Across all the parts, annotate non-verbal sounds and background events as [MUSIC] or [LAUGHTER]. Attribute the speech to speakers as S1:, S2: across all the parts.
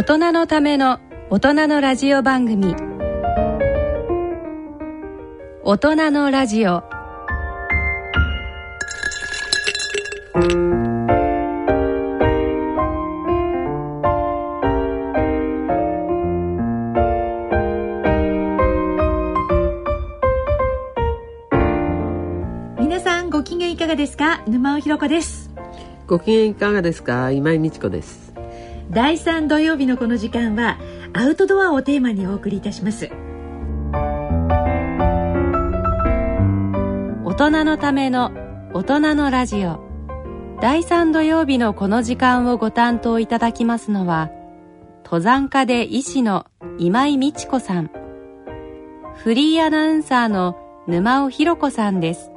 S1: 大人のための大人のラジオ番組。大人のラジオ。
S2: 皆さんご機嫌いかがですか？沼尾ひろ子です。
S3: ご機嫌いかがですか？今井美智子です
S2: 第3土曜日のこの時間はアウトドアをテーマにお送りいたします。
S1: 大人のための大人のラジオ。第3土曜日のこの時間をご担当いただきますのは登山家で医師の今井美智子さん。フリーアナウンサーの沼尾ひろ子さんです。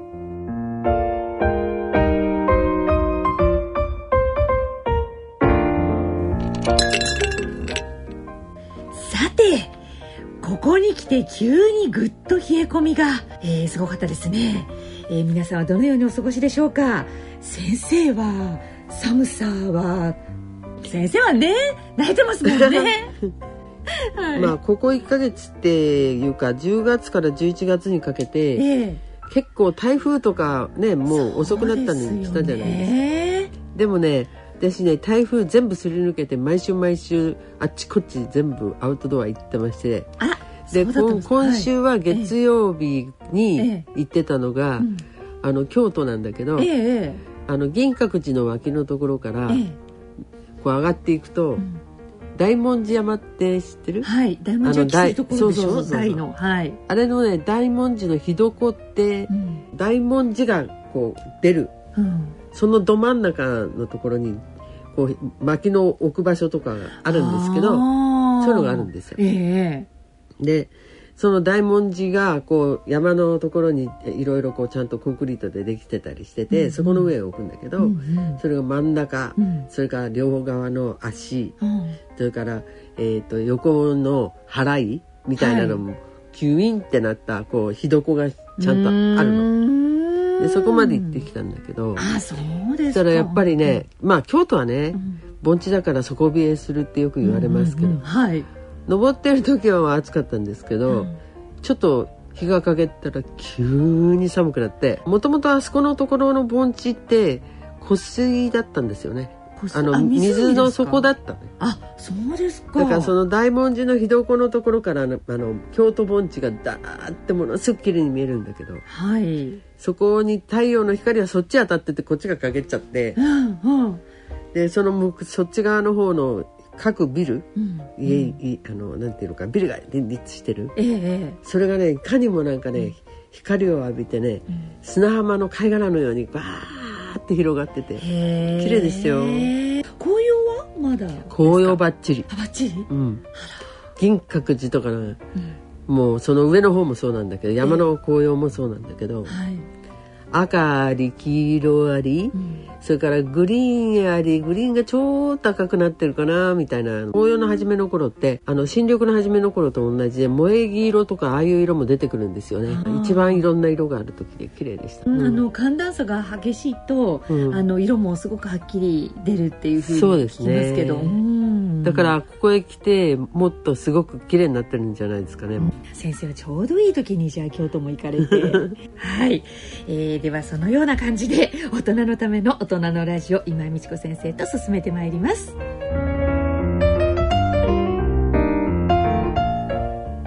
S2: ここに来て急にぐっと冷え込みが、えー、すごかったですね、えー、皆さんはどのようにお過ごしでしょうか？先生は寒さは。先生はね泣いてますもんね。[LAUGHS]
S3: はい、まあここ1か月っていうか10月から11月にかけて、えー、結構台風とかねもう遅くなったのに来たじゃないですか。でもね私ね台風全部すり抜けて毎週毎週あっちこっち全部アウトドア行ってましてで今週は月曜日に行ってたのが、はいあの京都なんだけど、えあの銀閣寺の脇のところから、こう上がっていくと、うん。大文字山って知ってる？
S2: はい、大文字山ってところでしょ？大の、はい。
S3: あれのね、大文字の火床って、うん、大文字がこう出る、うん、そのど真ん中のところにこう薪の置く場所とかがあるんですけど、そういうのがあるんですよ。えー、で。その大文字がこう山のところにいろいろこうちゃんとコンクリートでできてたりしてて、うんうん、そこの上を置くんだけど、うんうん、それが真ん中、うん、それから両側の足、うん、それから、えーと、横の払いみたいなのも、はい、キュインってなったこう火床がちゃんとあるの。でそこまで行ってきたんだけど
S2: あそうです
S3: たらやっぱりね、まあ京都はね、盆地だから底冷えするってよく言われますけど、うんうんうん、はい登ってる時は暑かったんですけど、うん、ちょっと日が陰ったら急に寒くなってもともとあそこのところの盆地って湖水だったんですよね。あの水の底だったね。
S2: あ、そうですか。
S3: だからその大文字の火床のところからあの京都盆地がダーってものすごく綺麗に見えるんだけど、はい。そこに太陽の光はそっち当たっててこっちが陰っちゃって、うんうん、でそのそっち側の方の各ビル、うん、家、あのなんていうのかビルが林立してる、ええ、それがねいかにもなんかね、うん、光を浴びてね、うん、砂浜の貝殻のようにバーって広がってて綺麗でしたよ。紅
S2: 葉はまだ？
S3: 紅葉ばっちり
S2: ばっちり、うん、
S3: 銀閣寺とかの、もうその上の方もそうなんだけど山の紅葉もそうなんだけど、はい、赤あり黄色あり、うん。それからグリーンありグリーンがちょっと赤くなってるかなみたいな。紅葉の初めの頃ってあの新緑の初めの頃と同じで萌え木色とかああいう色も出てくるんですよね。一番いろんな色がある時で綺麗でした、
S2: うん、あの寒暖差が激しいと、うん、あの色もすごくはっきり出るっていうふうに聞きますけど、
S3: ね、だからここへ来てもっとすごく綺麗になってるんじゃないですかね、
S2: 先生はちょうどいい時にじゃあ京都も行かれて。[LAUGHS] はい、えー、ではそのような感じで大人のための大人人のラジオ今井美智子先生と進めてまいります。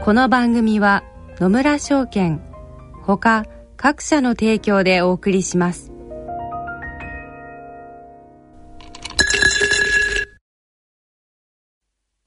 S1: この番組は野村証券ほか各社の提供でお送りします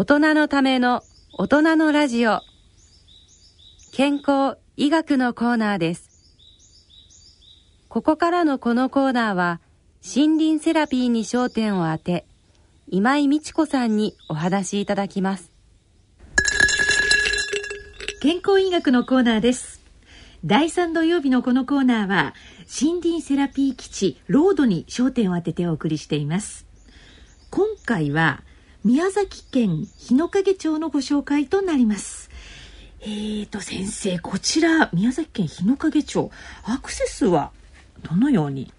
S1: 大人のための大人のラジオ。健康医学のコーナーです。ここからのこのコーナーは森林セラピーに焦点を当て今井美智子さんにお話しいただきます。
S2: 健康医学のコーナーです。第3土曜日のこのコーナーは森林セラピー基地ロードに焦点を当ててお送りしています。今回は宮崎県日之影町のご紹介となります。えーと先生こちら宮崎県日之影町アクセスはどのように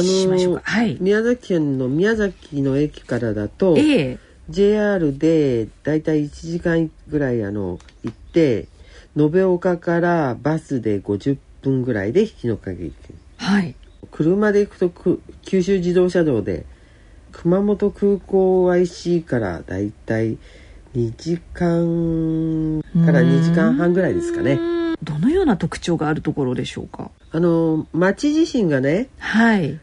S2: しましょうか、はい、
S3: 宮崎県の宮崎の駅からだと、
S2: えー、
S3: JR でだいたい1時間ぐらいあの行って延岡からバスで50分ぐらいで日の影駅、
S2: はい、
S3: 車で行くと九州自動車道で熊本空港 IC からだいたい2時間から2時間半ぐらいですかね。
S2: どのような特徴があるところでしょうか？
S3: あの町自身がね、
S2: はい、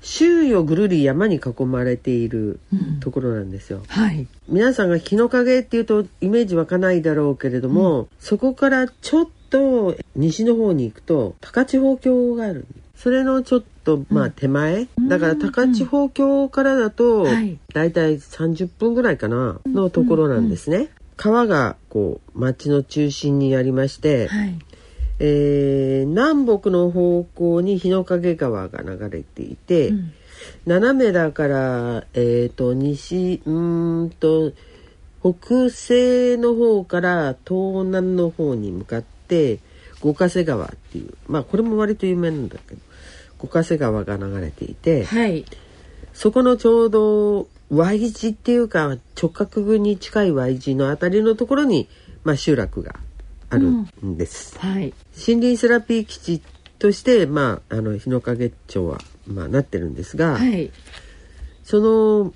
S3: 周囲をぐるり山に囲まれているところなんですよ。
S2: うん、はい、
S3: 皆さんが日の影っていうとイメージ湧かないだろうけれども、うん、そこからちょっと西の方に行くと高千穂峡があるそれのちょっとまあ手前、うん、だから高千穂峡からだとだい。たい30分ぐらいかなのところなんですね。川がこう町の中心にありまして、
S2: はい、
S3: えー、南北の方向に日の影川が流れていて、うん、斜めだから、えーと、西うんと北西の方から東南の方に向かって五ヶ瀬川っていうまあこれも割と有名なんだけど五ヶ瀬川が流れていて、
S2: はい、
S3: そこのちょうど Y 字っていうか直角に近い Y 字のあたりのところに、まあ、集落があるんです。
S2: うん、はい、
S3: 森林セラピー基地として、まあ、あの日之影町は、まあ、なってるんですが、
S2: はい、
S3: その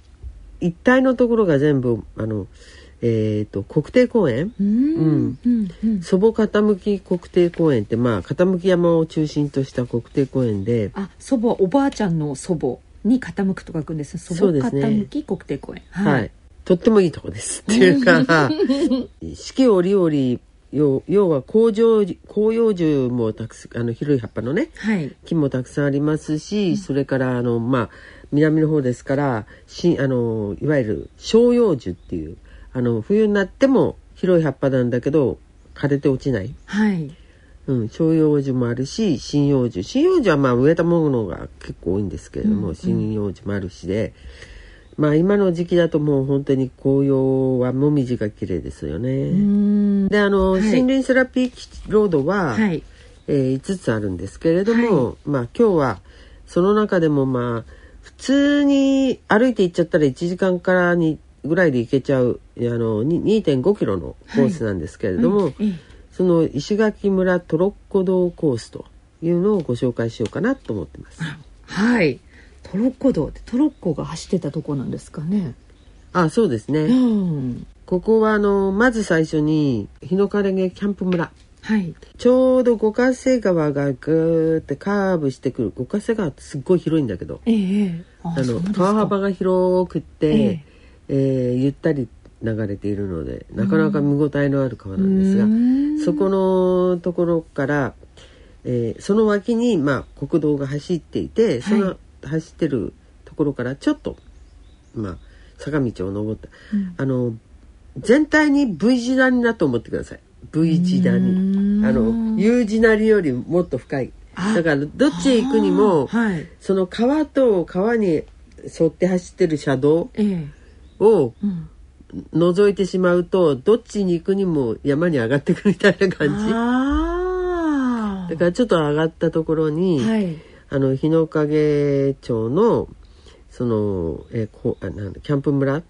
S3: 一帯のところが全部あの、えーと、国定公園、
S2: うん、
S3: うん、祖母傾き国定公園って、まあ、傾き山を中心とした国定公園で。
S2: あ祖母おばあちゃんの祖母に傾くと書くんです祖母傾き国定公園、
S3: はい、はい、とってもいいとこですっていうか。[LAUGHS] 四季折々要要は広葉広葉樹もたくさんあの広い葉っぱのね、
S2: はい、
S3: 木もたくさんありますし、うん、それからあのまあ南の方ですからしあのいわゆる照葉樹っていうあの冬になっても広い葉っぱなんだけど枯れて落ちない、
S2: はい。
S3: うん、照葉樹もあるし針葉樹。針葉樹はまあ植えたものが結構多いんですけれども、うんうん、針葉樹もあるしで。まあ今の時期だともう本当に紅葉はもみじが綺麗ですよね。であの、はい、森林セラピーロードは、
S2: はい、
S3: えー、5つあるんですけれども、はい、まあ今日はその中でもまあ普通に歩いて行っちゃったら1時間からにぐらいで行けちゃうあの2.5キロのコースなんですけれども、はいその石垣村トロッコ道コースというのをご紹介しようかなと思ってます。
S2: はい。トロッコ道ってトロッコが走ってたとこなんですかね？
S3: あ、そうですね。
S2: うん、
S3: ここはあのまず最初に日の枯れキャンプ村。
S2: はい、
S3: ちょうど五ヶ瀬川がぐーってカーブしてくる五ヶ瀬川ってすっごい広いんだけど、
S2: ええ、
S3: あの川幅が広くて、えええー、ゆったり流れているのでなかなか見応えのある川なんですが、うん、そこのところから、えー、その脇に、まあ、国道が走っていて、その走ってるところからちょっとまあ坂道を登った、うん、あの全体に V 字なりだと思ってください。V 字なり。あの U 字なりよりもっと深い。だからどっちへ行くにも、
S2: はい、
S3: その川と川に沿って走ってる車道を覗いてしまうと、どっちに行くにも山に上がってくみたいな感じ。だからちょっと上がったところに、
S2: はい。
S3: あの日之影町のその、えこあなんキャンプ村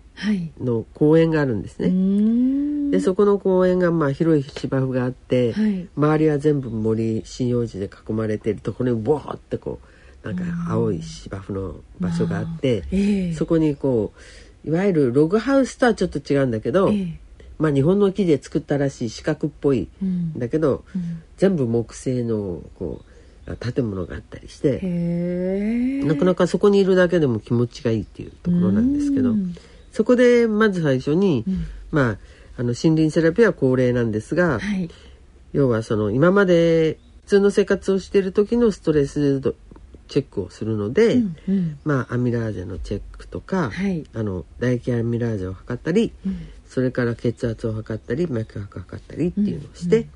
S3: の公園があるんですね。
S2: はい、
S3: でそこの公園がまあ広い芝生があって、
S2: はい、
S3: 周りは全部森針葉樹で囲まれているところにボーってこうなんか青い芝生の場所があって、
S2: ええ。
S3: そこにこういわゆるログハウスとはちょっと違うんだけど、
S2: ええ。
S3: まあ日本の木で作ったらしい四角っぽい
S2: うん。
S3: んだけど、
S2: うん。
S3: 全部木製のこう建物があったりして、なかなかそこにいるだけでも気持ちがいいっていうところなんですけど、
S2: うん。
S3: そこでまず最初に、
S2: うん。
S3: まああの森林セラピーは恒例なんですが、
S2: はい。
S3: 要はその今まで普通の生活をしている時のストレス度チェックをするので、
S2: うんうん。
S3: まあアミラーゼのチェックとか、
S2: はい。
S3: あの唾液アミラーゼを測ったり、
S2: うん。
S3: それから血圧を測ったり脈拍を測ったりっていうのをして、
S2: うんうん。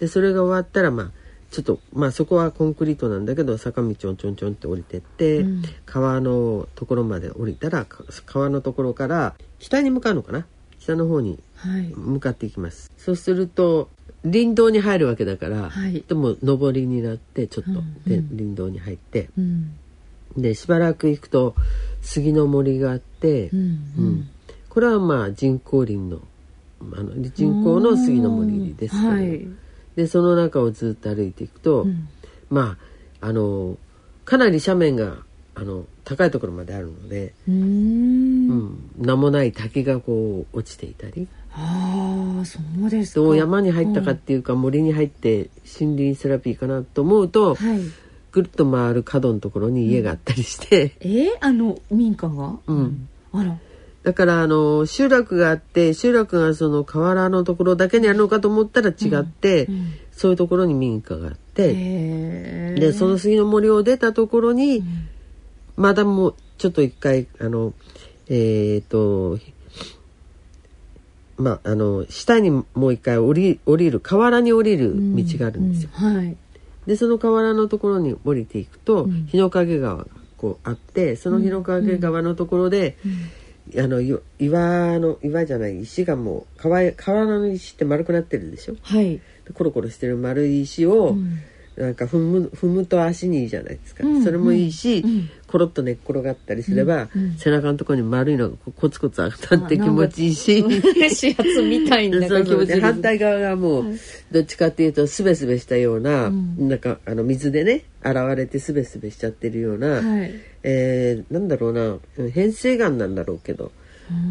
S3: でそれが終わったらまあちょっとまあそこはコンクリートなんだけど坂道をちょんちょんって降りてって、
S2: うん。
S3: 川のところまで降りたらか川のところから北に向かうのかな？北の方に
S2: はい。
S3: 向かっていきます。そうすると林道に入るわけだから、
S2: はい。
S3: でも上りになってちょっと、
S2: うんうん。
S3: で林道に入って。
S2: うん。
S3: でしばらく行くと杉の森があって、
S2: うん
S3: うん。これはまあ人工林のあの人工の杉の森ですけど、
S2: はい。
S3: でその中をずっと歩いていくと、
S2: うん。
S3: まああのかなり斜面があの高いところまであるので、
S2: うーん。
S3: うん、名もない滝がこう落ちていたり。
S2: ああそうです
S3: 山に入ったかっていうか、森に入って森林セラピーかなと思うと、
S2: はい。
S3: ぐるっと回る角のところに家があったりして、
S2: えー、あの民家が？
S3: うん。
S2: あら。
S3: だからあの集落があって集落がその河原のところだけにあるのかと思ったら違って、
S2: うん
S3: そういうところに民家があって、でその杉の森を出たところに、まだもうちょっと一回あのえっ、とまああの下にもう一回降り降りる河原に降りる道があるんですよ。
S2: うんはい。
S3: でその河原のところに降りていくと、
S2: うん。
S3: 日の影川がこうあってその日の影川のところで、あのい岩の岩じゃない石がもう川河原の石って丸くなってるでしょ？
S2: はい。
S3: でコロコロしてる丸い石を、
S2: うん
S3: なんか踏む踏むと足にいいじゃないですか、
S2: うん
S3: それもいいし、
S2: うん
S3: コロッと寝っ転がったりすれば、
S2: うんうん。
S3: 背中のところに丸いのがコツコツ当たって気持ちいいし。
S2: 始発みたいな気持ちです
S3: 反対側がもう、どっちかっていうとすべすべしたような、
S2: うん。
S3: なんかあの水でね洗われてすべすべしちゃってるような、
S2: はい。
S3: えーなんだろうな変成岩なんだろうけど、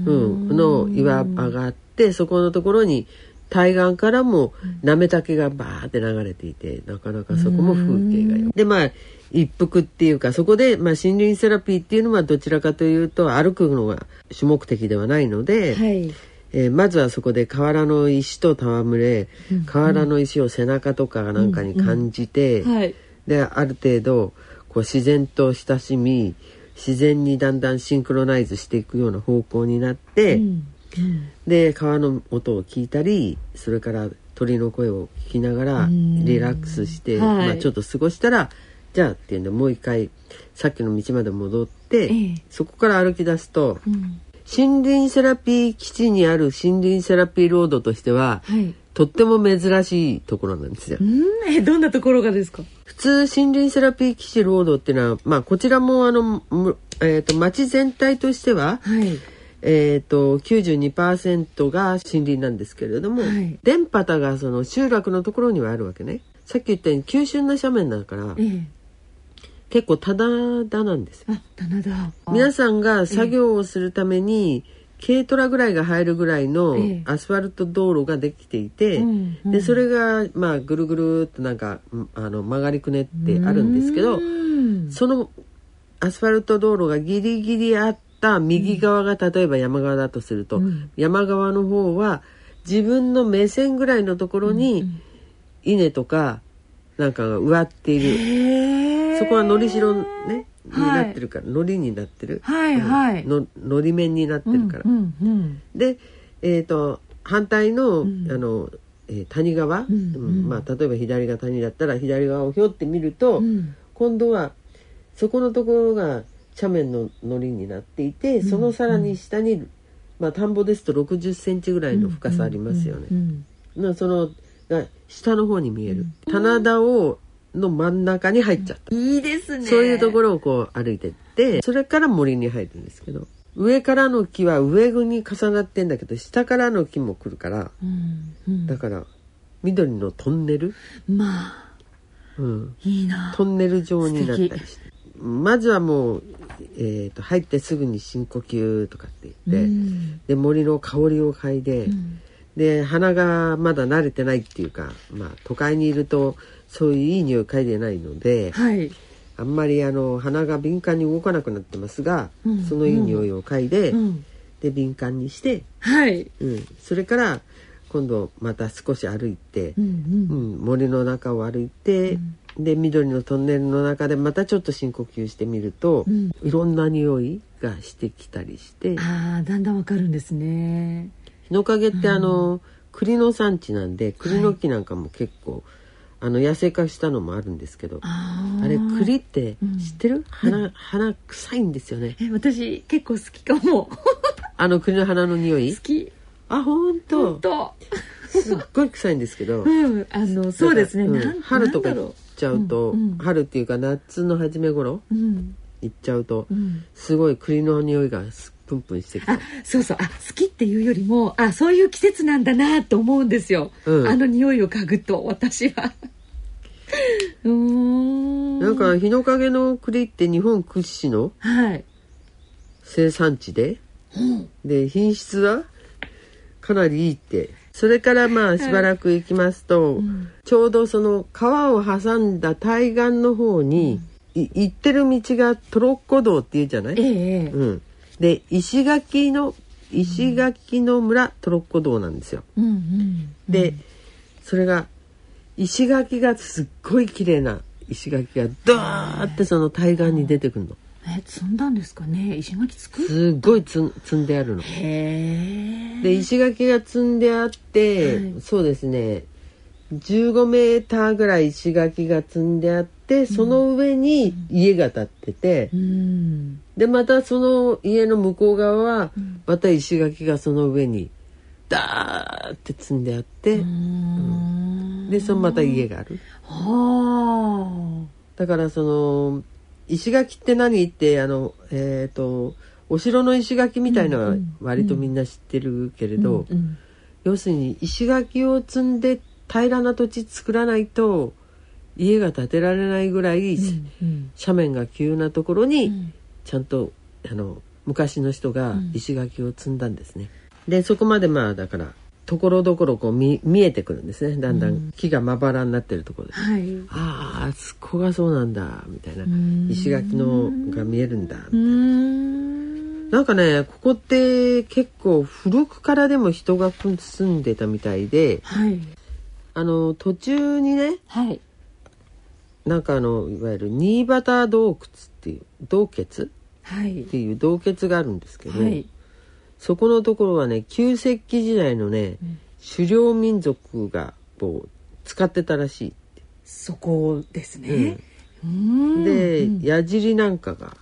S3: うん、の岩場があってそこのところに対岸からもなめたけがバーって流れていてなかなかそこも風景がよ。でまあ一服っていうかそこで、まあ、森林セラピーっていうのはどちらかというと歩くのが主目的ではないので、
S2: はい。
S3: えーまずはそこで河原の石と戯れ、河原の石を背中とかなんかに感じて、
S2: はい。
S3: である程度こう自然と親しみ自然にだんだんシンクロナイズしていくような方向になって、
S2: うん
S3: で川の音を聞いたりそれから鳥の声を聞きながら
S2: ん。
S3: リラックスして、
S2: はい。
S3: まあ、ちょっと過ごしたらじゃあっていうんでもう一回さっきの道まで戻って、
S2: ええ。
S3: そこから歩き出すと、
S2: うん。
S3: 森林セラピー基地にある森林セラピーロードとしては、
S2: はい。
S3: とっても珍しいところなんですよ。
S2: うん。えどんなところがですか？
S3: 普通森林セラピー基地ロードっていうのは、まあ、こちらもあの、むえー、と町全体としては、
S2: はい
S3: えー、と92%が森林なんですけれども、
S2: はい。
S3: 電波田がその集落のところにはあるわけね。さっき言ったように急峻な斜面だから
S2: ええ。
S3: 結構ただだなんです。よ。
S2: あ棚田
S3: 皆さんが作業をするために、軽トラぐらいが入るぐらいの
S2: ええ。
S3: アスファルト道路ができていて、
S2: うんうん。
S3: でそれがまあぐるぐるっとなんかんあの曲がりくねってあるんですけど
S2: うん。
S3: そのアスファルト道路がギリギリあった右側が例えば山側だとすると、
S2: うん。
S3: 山側の方は自分の目線ぐらいのところに稲とかなんかが植わっている、そこはのりしろねに
S2: はい
S3: なってるから、のりになってる、
S2: はいはい。
S3: ののり面になってるから、
S2: うんうん
S3: で、えー、と反対の,、
S2: ん。
S3: あのえー谷側、
S2: ん。
S3: うんまあ、例えば左が谷だったら左側をひょって見ると、
S2: うん。
S3: 今度はそこのところが斜面ののりになっていて、そのさらに下に、まあ、田んぼですと6 0センチぐらいの深さありますよね。
S2: うん
S3: なそのが下の方に見える、棚田をの真ん中に入っちゃった。
S2: いいですね。
S3: そういうところをこう歩いてってそれから森に入るんですけど上からの木は上に重なってんだけど下からの木も来るから
S2: うんうん。
S3: だから緑のトンネル、
S2: まあ。
S3: うん、
S2: いいな。
S3: トンネル状になったりしてまずはもう、えー、と入ってすぐに深呼吸とかって言って、
S2: うん。
S3: で森の香りを嗅いで、
S2: うん。
S3: で鼻がまだ慣れてないっていうか、まあ、都会にいるとそういういい匂い嗅いでないので
S2: はい。
S3: あんまりあの鼻が敏感に動かなくなってますが、
S2: うん。
S3: そのいい匂いを嗅いで、
S2: うん。
S3: で敏感にして、
S2: はい。
S3: うん、それから今度また少し歩いて
S2: う、ん
S3: うん。森の中を歩いて、で緑のトンネルの中でまたちょっと深呼吸してみると、
S2: うん。
S3: いろんな匂いがしてきたりして
S2: ああだんだんわかるんですね。
S3: 日の陰ってあの、栗の産地なんで栗の木なんかも結構、あの野生化したのもあるんですけど
S2: あ
S3: あれ栗って
S2: うん。
S3: 知ってる、花花臭いんですよね。
S2: え私結構好きかも。
S3: あの栗の花の匂い？
S2: 好き。
S3: あ本当
S2: 本当
S3: すっごい臭いんですけど。[LAUGHS]
S2: うんあのそうですね。
S3: うん春とか行っちゃうと、
S2: う。んうん。
S3: 春っていうか夏の初め頃
S2: ううん。
S3: 行っちゃうと、
S2: うん。
S3: すごい栗の匂いがすプンプンしてきた。
S2: あそうそう。あ好きっていうよりもあそういう季節なんだなと思うんですよ、
S3: うん。
S2: あの匂いを嗅ぐと私は。[LAUGHS] うーん。
S3: なんか日の陰の栗って日本屈指の
S2: はい。
S3: 生産地で、で品質はかなりいいってそれからまあしばらく行きますと、ちょうどその川を挟んだ対岸の方に、い行ってる道がトロッコ道っていうじゃない、
S2: ええええ。
S3: うん、で石垣の石垣の村トロッコ道なんですよ。
S2: うんうん。
S3: で、それが石垣がすっごい綺麗な石垣がドーってその対岸に出てくるの。
S2: え積んだんですかね？石垣作る？
S3: すっごい積んであるの。
S2: へえ
S3: で石垣が積んであって、
S2: はい。
S3: そうですね。15メーターぐらい石垣が積んであってその上に家が建ってて、
S2: うん。
S3: でまたその家の向こう側はまた石垣がその上にダーって積んであって、
S2: うん。
S3: でそのまた家がある。
S2: は
S3: だからその石垣って何？ってあのえっ、とお城の石垣みたいのは割とみんな知ってるけれ
S2: あ
S3: ど、
S2: うん
S3: 要するに石垣を積んで平らな土地作らないと家が建てられないぐらい、
S2: うん
S3: 斜面が急なところに
S2: ん。
S3: ちゃんとあの昔の人が石垣を積んだんですね。でそこまでまあだからところどころこう見見えてくるんですね。だんだん木がまばらになってるところで。
S2: はい。
S3: あああそこがそうなんだ。みたいな。
S2: ん。
S3: 石垣のが見えるんだ。
S2: うん。
S3: なんかねここって結構古くからでも人が住んでたみたいで
S2: はい。
S3: あの途中にね
S2: はい。
S3: なんかあのいわゆる新潟洞窟っていう洞穴っ
S2: はい。
S3: ていう洞窟があるんですけど、
S2: はい
S3: そこのところはね旧石器時代のね、狩猟民族がこう使ってたらしい
S2: そこですね。うん。
S3: で、矢尻なんかが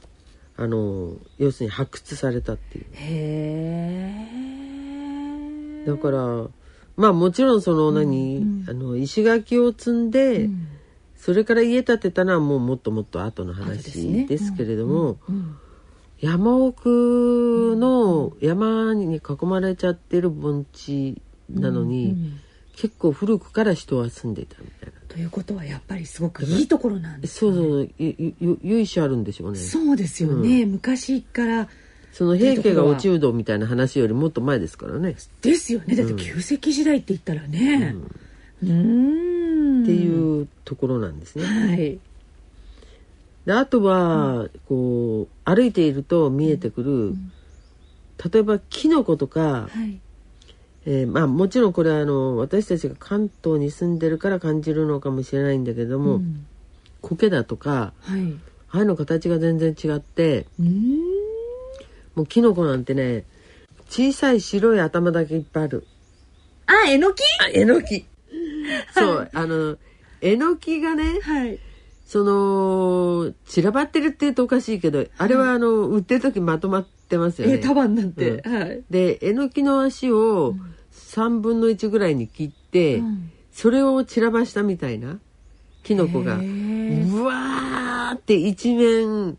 S3: あの要するに発掘されたっていう。
S2: へえ
S3: だからまあもちろんその何、あの石垣を積んで、それから家建てたのはもうもっともっと後の話
S2: ね。
S3: ですけれども、
S2: うん
S3: 山奥の山に囲まれちゃってる盆地なのに、結構古くから人は住んでいたみたいな。
S2: ということはやっぱりすごくいいところなんです
S3: そうそうゆゆ由緒あるんでしょうね。
S2: そうですよね、昔から
S3: その平家が落ちうどみたいな話よりもっと前ですからね。
S2: ですよね。だって旧石器時代って言ったらね。うん。
S3: っていうところなんですね。
S2: はい
S3: であとは、こう歩いていると見えてくる、例えばキノコとか、
S2: はい。
S3: えーまあもちろんこれはあの私たちが関東に住んでるから感じるのかもしれないんだけども、
S2: うん。
S3: 苔だとか
S2: はい。
S3: ああいうの形が全然違って
S2: うん。
S3: もうキノコなんてね小さい白い頭だけいっぱいある。
S2: あえのき
S3: あえのきそうあのえのきがね
S2: はい
S3: その散らばってるって言うとおかしいけど、あれはあの売ってる時まとまってますよね。
S2: え束になって、
S3: う
S2: はい。
S3: でえのきの足を3分の1ぐらいに切って、
S2: うん。
S3: それを散らばしたみたいなキノコがうわーって一面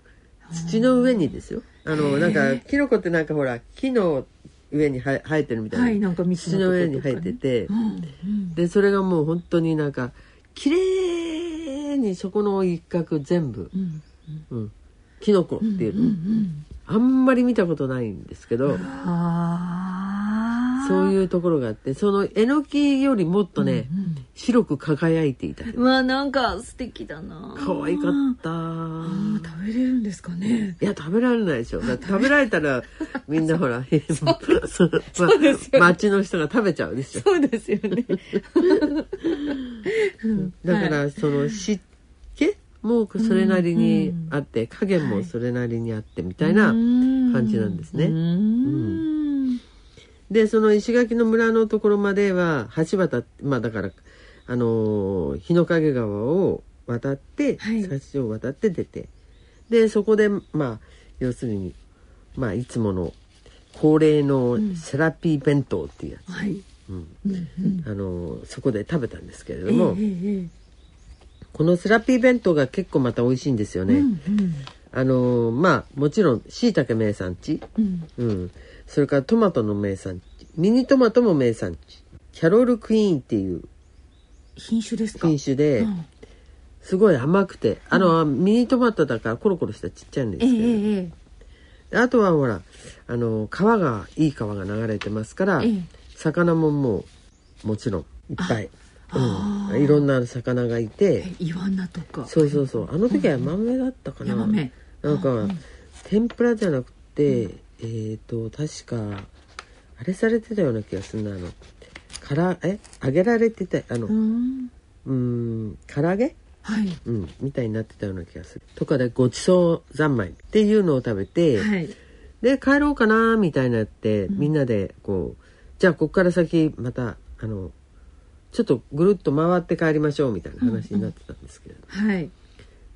S3: 土の上にですよ。あのなんかキノコってなんかほら木の上には生えてるみたいな,、
S2: はいなんか蜜
S3: 土
S2: の
S3: 上に生えてて、
S2: うんうん。
S3: でそれがもう本当になんか綺麗にそこの一角全部、
S2: うん
S3: うん、キノコっていうの、あんまり見たことないんですけどそういうところがあってそのえのきよりもっとね、うんうん、白く輝いていた。
S2: わなんか素敵だな。
S3: 可愛かった。
S2: 食べれるんですかね。
S3: いや食べられないでしょ。食べられたら [LAUGHS] みんなほらそうですよ、町の人が食べちゃうでしょ
S2: そうですよね、[LAUGHS]
S3: だから、その湿気もそれなりにあって、加減もそれなりにあってみたいな感じなんですね。うん。でその石垣の村のところまでは橋渡まあだからあの日の影川を渡って、はい、橋を渡って出て。でそこでまあ要するにまあいつもの恒例のセラピー弁当っていうやつ、はい。うん。あのそこで食べたんですけれども、えー、このセラピー弁当が結構また美味しいんですよね。うんうん、あのまあもちろんしいたけ名産地、うん、うん。それからトマトの名産地。ミニトマトも名産地。キャロルクイーンっていう
S2: 品種ですか？
S3: 品種で、うん、すごい甘くて。あの、うん、ミニトマトだからコロコロしたちっちゃいんですけど、えーえー、あとはほらあの川がいい川が流れてますから、えー、魚ももうもちろんいっぱい。うん、いろんな魚がいて。
S2: イワナとか。
S3: そうそうそう。あの時は豆だったかな、うん、なんか、天ぷらじゃなくて、えっ、ー、と確かあれされてたような気がするなあのからえ揚げられてたあのうん。唐揚げ？はい、うん、みたいになってたような気がする。とかでごちそう三昧っていうのを食べて、はい、で帰ろうかなみたいになって、うん、みんなでこうじゃあここから先またあのちょっとぐるっと回って帰りましょうみたいな話になってたんですけれど、うんうん、はい、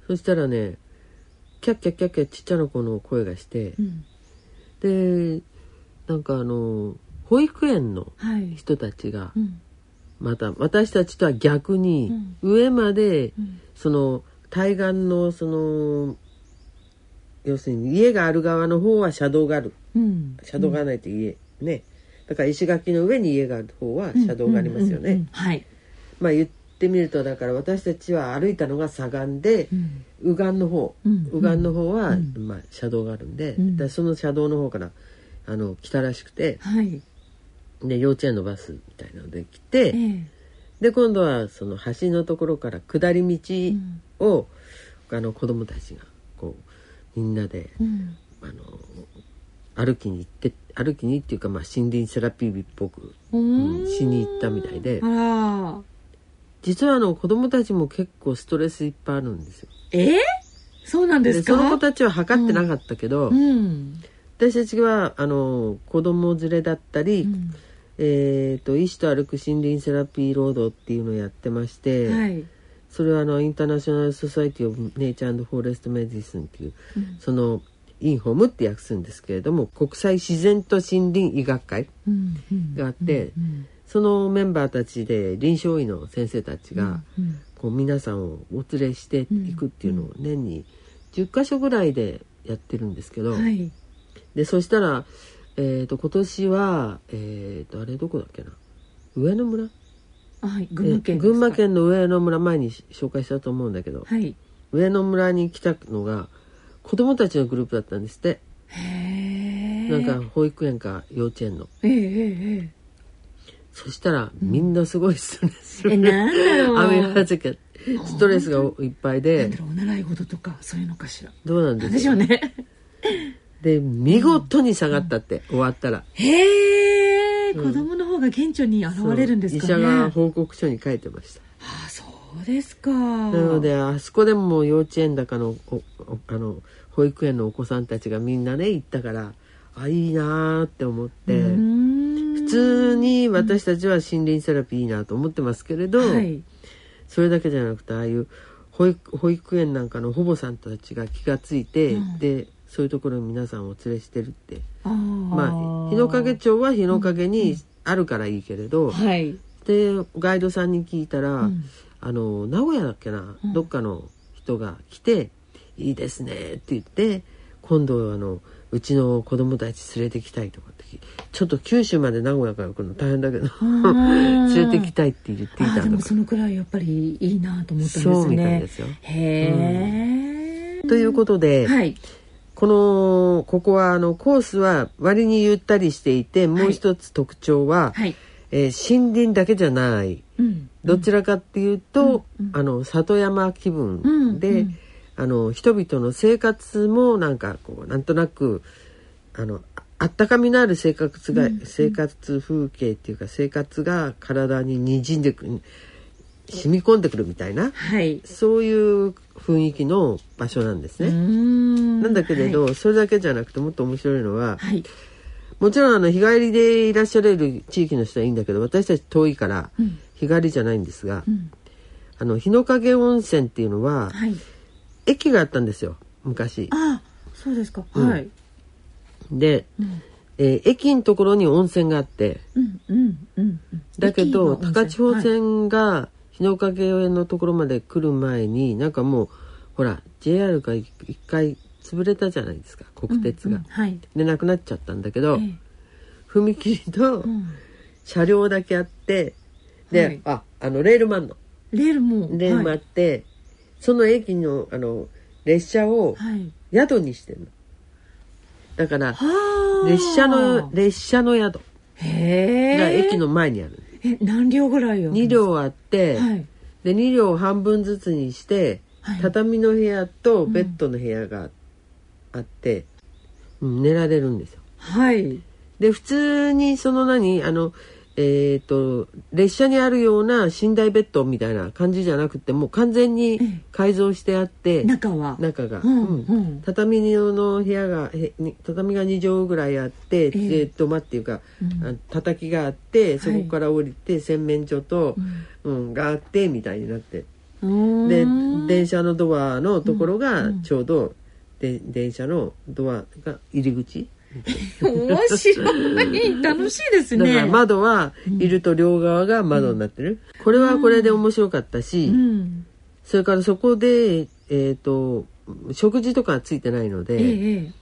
S3: そしたらねキャッキャッキャッキャちっちゃな子の声がして、うん、でなんかあの保育園の人たちが、また私たちとは逆に上まで、その対岸のその要するに家がある側の方は車道がある、車道がないと家、ねだから石垣の上に家がある方は車道がありますよね。まあ言ってみるとだから私たちは歩いたのが左岸で、右岸の方、右岸の方は、まあ、車道があるんで、だその車道の方からあの来たらしくて、はい、で幼稚園のバスみたいなので来て、えー、で今度はその橋のところから下り道を、うん、あの子供たちがこうみんなで、うん、あの歩きに行って歩きにっていうか、まあ、森林セラピーっぽく、うん、しに行ったみたいで。実はあの子供たちも結構ストレスいっぱいあるんですよ。
S2: え？ー、そうなんですか？
S3: その子たちは測ってなかったけど、うん。私たちはあの子供連れだったり、うん、えーと、医師と歩く森林セラピーロードっていうのをやってまして、はい、それはあの International Society of Nature Forest Medicine っていう、うん、その INFOM って訳すんですけれども国際自然と森林医学会があって、そのメンバーたちで臨床医の先生たちが、こう皆さんをお連れしていくっていうのを年に10か所ぐらいでやってるんですけど、はい。でそしたら、えーと、今年は、えーと、あれどこだっけな？上野村？
S2: はい群馬県
S3: 群馬県の上野村前に紹介したと思うんだけど、はい、上野村に来たのが子供たちのグループだったんですって。へなんか保育園か幼稚園の。えー、えー、そしたら、みんなすごいストレス、
S2: うん、えなんだろう。
S3: 雨はじけストレスがいっぱいで。
S2: お習い事とかそういうのかしら。
S3: どうなん
S2: でしょうね。
S3: で見事に下がったって、うん、終わったら。
S2: へえ、うん、子供の方が顕著に現れるんですか
S3: ね。医者が報告書に書いてました。
S2: ああそうですか。な
S3: のであそこでも幼稚園だかのあの保育園のお子さんたちがみんなね行ったからあいいなって思って。普通に私たちは森林セラピーいいなと思ってますけれど、はい、それだけじゃなくてああいう保育保育園なんかの保母さんたちが気が付いて、うん、でそういうところに皆さんお連れしてるって。まあ日の影町は日の影にあるからいいけれど、うんはい、でガイドさんに聞いたら、うん、あの名古屋だっけな、うん、どっかの人が来て「いいですね」って言って今度あのうちの子供たち連れてきたいとかってちょっと九州まで名古屋から来るの大変だけど [LAUGHS] 連れてきたいって言っていた
S2: でもそのくらいやっぱりいいなと思ったんですね。そうみたいですよ。へえ。
S3: ということで、はい、このここはあのコースは割にゆったりしていてもう一つ特徴は、はい、えー、森林だけじゃない、うん、どちらかっていうと、うん、あの里山気分で、うん、あの人々の生活もなんかこうなんとなくあのあったかみのある生活が、生活風景っていうか生活が体ににじんでくる染み込んでくるみたいな、はい、そういう雰囲気の場所なんですね。なんだけれど、はい、それだけじゃなくてもっと面白いのは、はい、もちろんあの日帰りでいらっしゃれる地域の人はいいんだけど私たち遠いから日帰りじゃないんですが、うん、あの日の影温泉っていうのは、はい、駅があったんですよ昔。
S2: あそうですか、うん、はい。
S3: で、うん、えー、駅のところに温泉があって、うんうんうん、だけど高千穂線が日の影のところまで来る前になんかもうほら JR が一回潰れたじゃないですか国鉄が。うんうんはい、でなくなっちゃったんだけど、ええ、踏切と車両だけあって、で、はい、ああのレールマンの。
S2: レールも
S3: レールマンって、はい、その駅のあの列車を宿にしてるの。だから列車の列車の宿。が駅の前にある。
S2: え何両ぐらいよ
S3: 2両あって、はい、で2両半分ずつにして、はい、畳の部屋とベッドの部屋があって、うん、寝られるんですよ。
S2: はい。
S3: で普通にその何あのえーと、列車にあるような寝台ベッドみたいな感じじゃなくてもう完全に改造してあって、
S2: 中は。
S3: 中が、うんうん、畳の部屋が畳が2畳ぐらいあって、えー、土間っていうか、うん、叩きがあってそこから降りて、洗面所と、うん。があってみたいになって。で電車のドアのところがちょうど、で電車のドアが入り口。
S2: 面白い。楽しいですね。
S3: だから窓はいると両側が窓になってる、うん、これはこれで面白かったし、うん、それからそこでえっ、ー、と食事とかついてないので、ええ、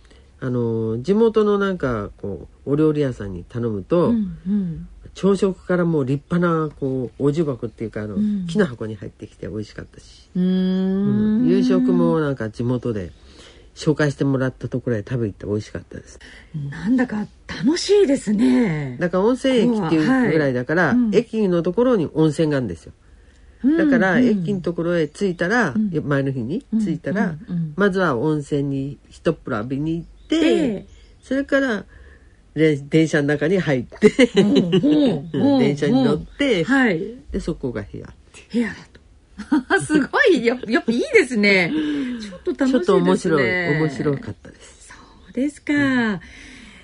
S3: あの地元のなんかこうお料理屋さんに頼むと、うんうん、朝食からもう立派なこうお重箱っていうかあの、木の箱に入ってきて美味しかったし、夕食もなんか地元で。紹介してもらったところへ食べ行って美味しかったです。
S2: なんだか楽しいですね。
S3: だから温泉駅っていうぐらいだから、は。い。うん、駅のところに温泉があるんですよ。だから、駅のところへ着いたら、うん、前の日に着いたら、うん、まずは温泉に一っ風呂浴びに行って、それから電車の中に入って [LAUGHS] 電車に乗って、はい、でそこが部屋
S2: 部屋だ [LAUGHS] すごいややっぱいいですね。ちょっと楽しいですね。ちょっと面白
S3: い面白かったです。
S2: そうですか。うん、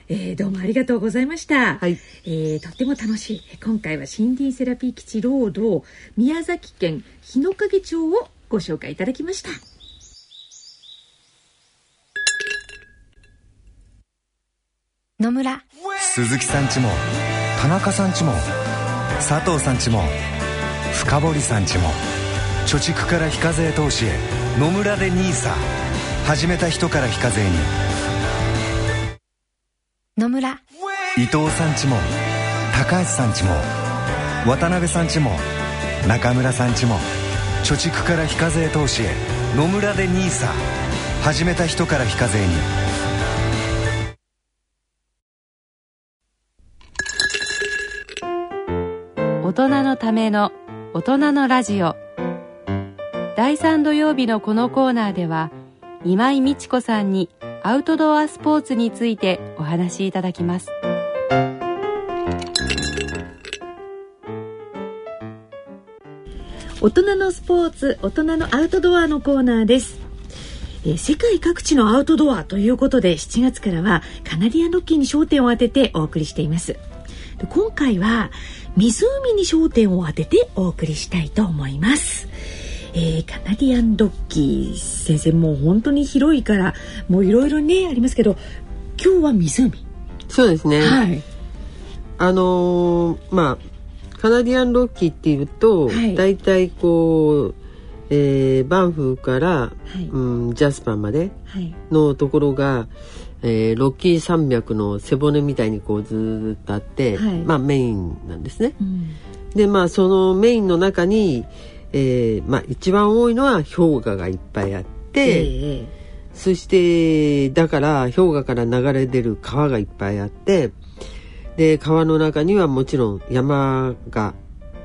S2: えー、どうもありがとうございました。はい。えー、とっても楽しい。今回は森林セラピー基地ロード宮崎県日之影町をご紹介いただきました。
S4: 野村
S5: 鈴木さんちも田中さんちも佐藤さんちも深堀さんちも貯蓄から非課税投資へ。野村で NISA 始めた人から非課税に。
S4: 野村。
S5: 伊藤さんちも高橋さんちも渡辺さんちも中村さんちも貯蓄から非課税投資へ。野村で NISA 始めた人から非課税に。
S1: 大人のための大人のラジオ第3土曜日のこのコーナーでは今井美智子さんにアウトドアスポーツについてお話しいただきます。
S2: 大人のスポーツ大人のアウトドアのコーナーです。え世界各地のアウトドアということで7月からはカナディアロッキーに焦点を当ててお送りしています。今回は湖に焦点を当ててお送りしたいと思います。えー、カナディアンドッキー先生もう本当に広いからもういろいろねありますけど今日は湖。
S3: そうですね。はい。あのー、まあカナディアンロッキーっていうと、はい、大体こう、えー、バンフから、はい、うん、ジャスパンまでのところが、えー、ロッキー山脈の背骨みたいにこうずっとあって、はい、まあメインなんですね。うん、でまあそのメインの中にえーまあ、一番多いのは氷河がいっぱいあって、えー、そしてだから氷河から流れ出る川がいっぱいあってで川の中にはもちろん山が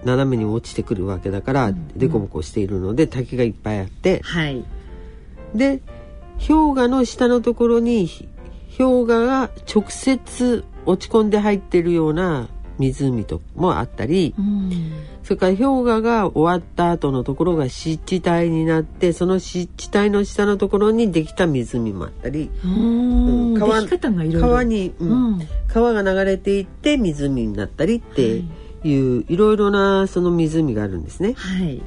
S3: 斜めに落ちてくるわけだから、うんうん、凸凹しているので滝がいっぱいあって、
S2: はい、
S3: で氷河の下のところに氷河が直接落ち込んで入ってるような湖ともあったり、うん、それから氷河が終わった後のところが湿地帯になってその湿地帯の下のところにできた湖もあったり、
S2: うん、川
S3: 川に、うん、川が流れていって湖になったりってい。う、はい、いろいろなその湖があるんですね。
S2: はい、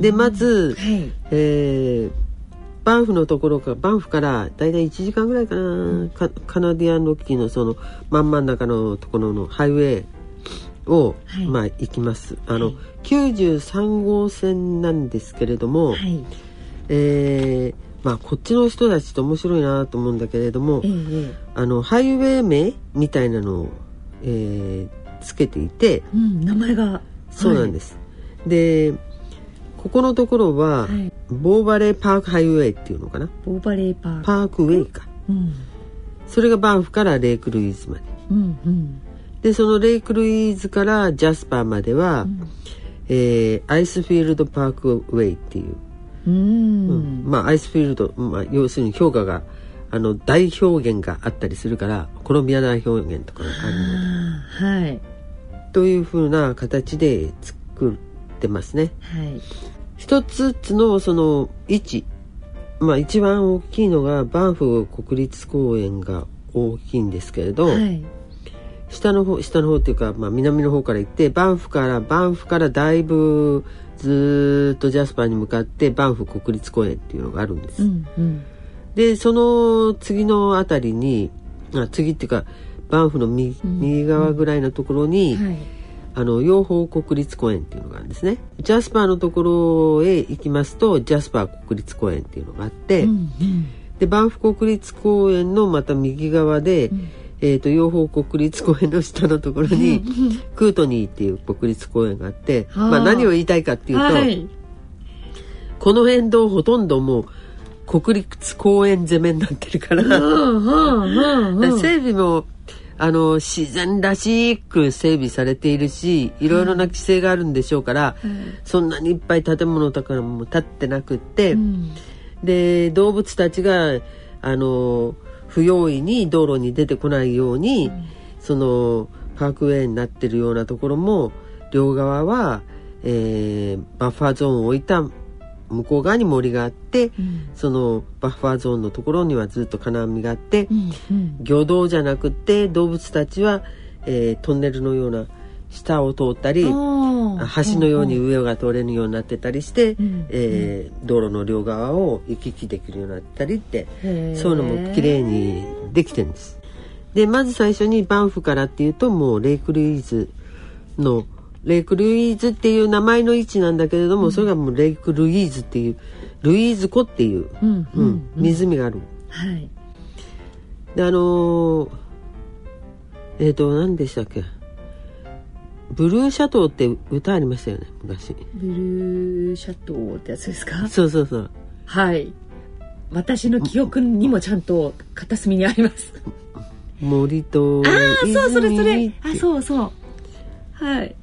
S3: でまず、はい、えーバンフのところかバンフからだいたい1時間ぐらいかな、うん、カナディアンロッキーのその真ん真ん中のところのハイウェイを、はい、まあ行きます。あの、はい、93号線なんですけれども、はい、えー、まあこっちの人たちって面白いなと思うんだけれども、えー、あのハイウェイ名みたいなのを、えー、つけていて、
S2: うん、名前が。
S3: そうなんです。でここのところは、はい、ボーバレーパークハイウェイっていうのかな？
S2: ボーバレーパーク。
S3: パークウェイか、うん、それがバンフからレイクルイズまで、
S2: うんうん、
S3: でそのレイクルイーズからジャスパーまでは、うん、えー、アイスフィールドパークウェイっていう、
S2: うん、うん、
S3: まあアイスフィールド、まあ、要するに評価があの大表現があったりするからコロンビア大表現とかがある
S2: ので、はい、
S3: というふうな形で作ってますね。
S2: はい、
S3: 一つつのその位置。まあ一番大きいのがバンフ国立公園が大きいんですけれど、はい下の方下の方っていうか、まあ、南の方から行ってバンフからバンフからだいぶずっとジャスパーに向かってバンフ国立公園っていうのがあるんです。
S2: うんうん、
S3: でその次の辺りにあ次っていうかバンフの右側ぐらいのところに、はい、あの養蜂国立公園っていうのがあるんですね。ジャスパーのところへ行きますとジャスパー国立公園っていうのがあって、うんうん、でバンフ国立公園のまた右側で、うんえーと、養蜂国立公園の下のところにクートニーっていう国立公園があって、まあ、何を言いたいかっていうと、はい、この沿道ほとんどもう国立公園攻めになってるから整備もあの自然らしく整備されているしいろいろな規制があるんでしょうから、うん、そんなにいっぱい建物とかも建ってなくって、うん、で動物たちがあの不用意に道路に出てこないように、うん、そのパークウェイになってるようなところも両側は、えー、バッファーゾーンを置いた向こう側に森があって、うん、そのバッファーゾーンのところにはずっと金網があって、うん。うん、魚道じゃなくって動物たちは、えー、トンネルのような下を通ったり橋のように上が通れるようになってたりして、うん、えー、道路の両側を行き来できるようになったりってそういうのも綺麗にできてるんです。でまず最初にバンフからっていうともうレイクルイーズのレイクルイーズっていう名前の位置なんだけれども、うん、それがもうレイクルイーズっていうルイーズ湖っていう、うんうん、湖がある。
S2: はい、
S3: であのー、えっ、ー、と何でしたっけ？ブルーシャトーって歌ありましたよね昔。
S2: ブルーシャトーってやつですか？
S3: そうそうそう。
S2: はい。私の記憶にもちゃんと片隅にあります。
S3: 森と
S2: ああそうそれそれ。あそうそう。はい。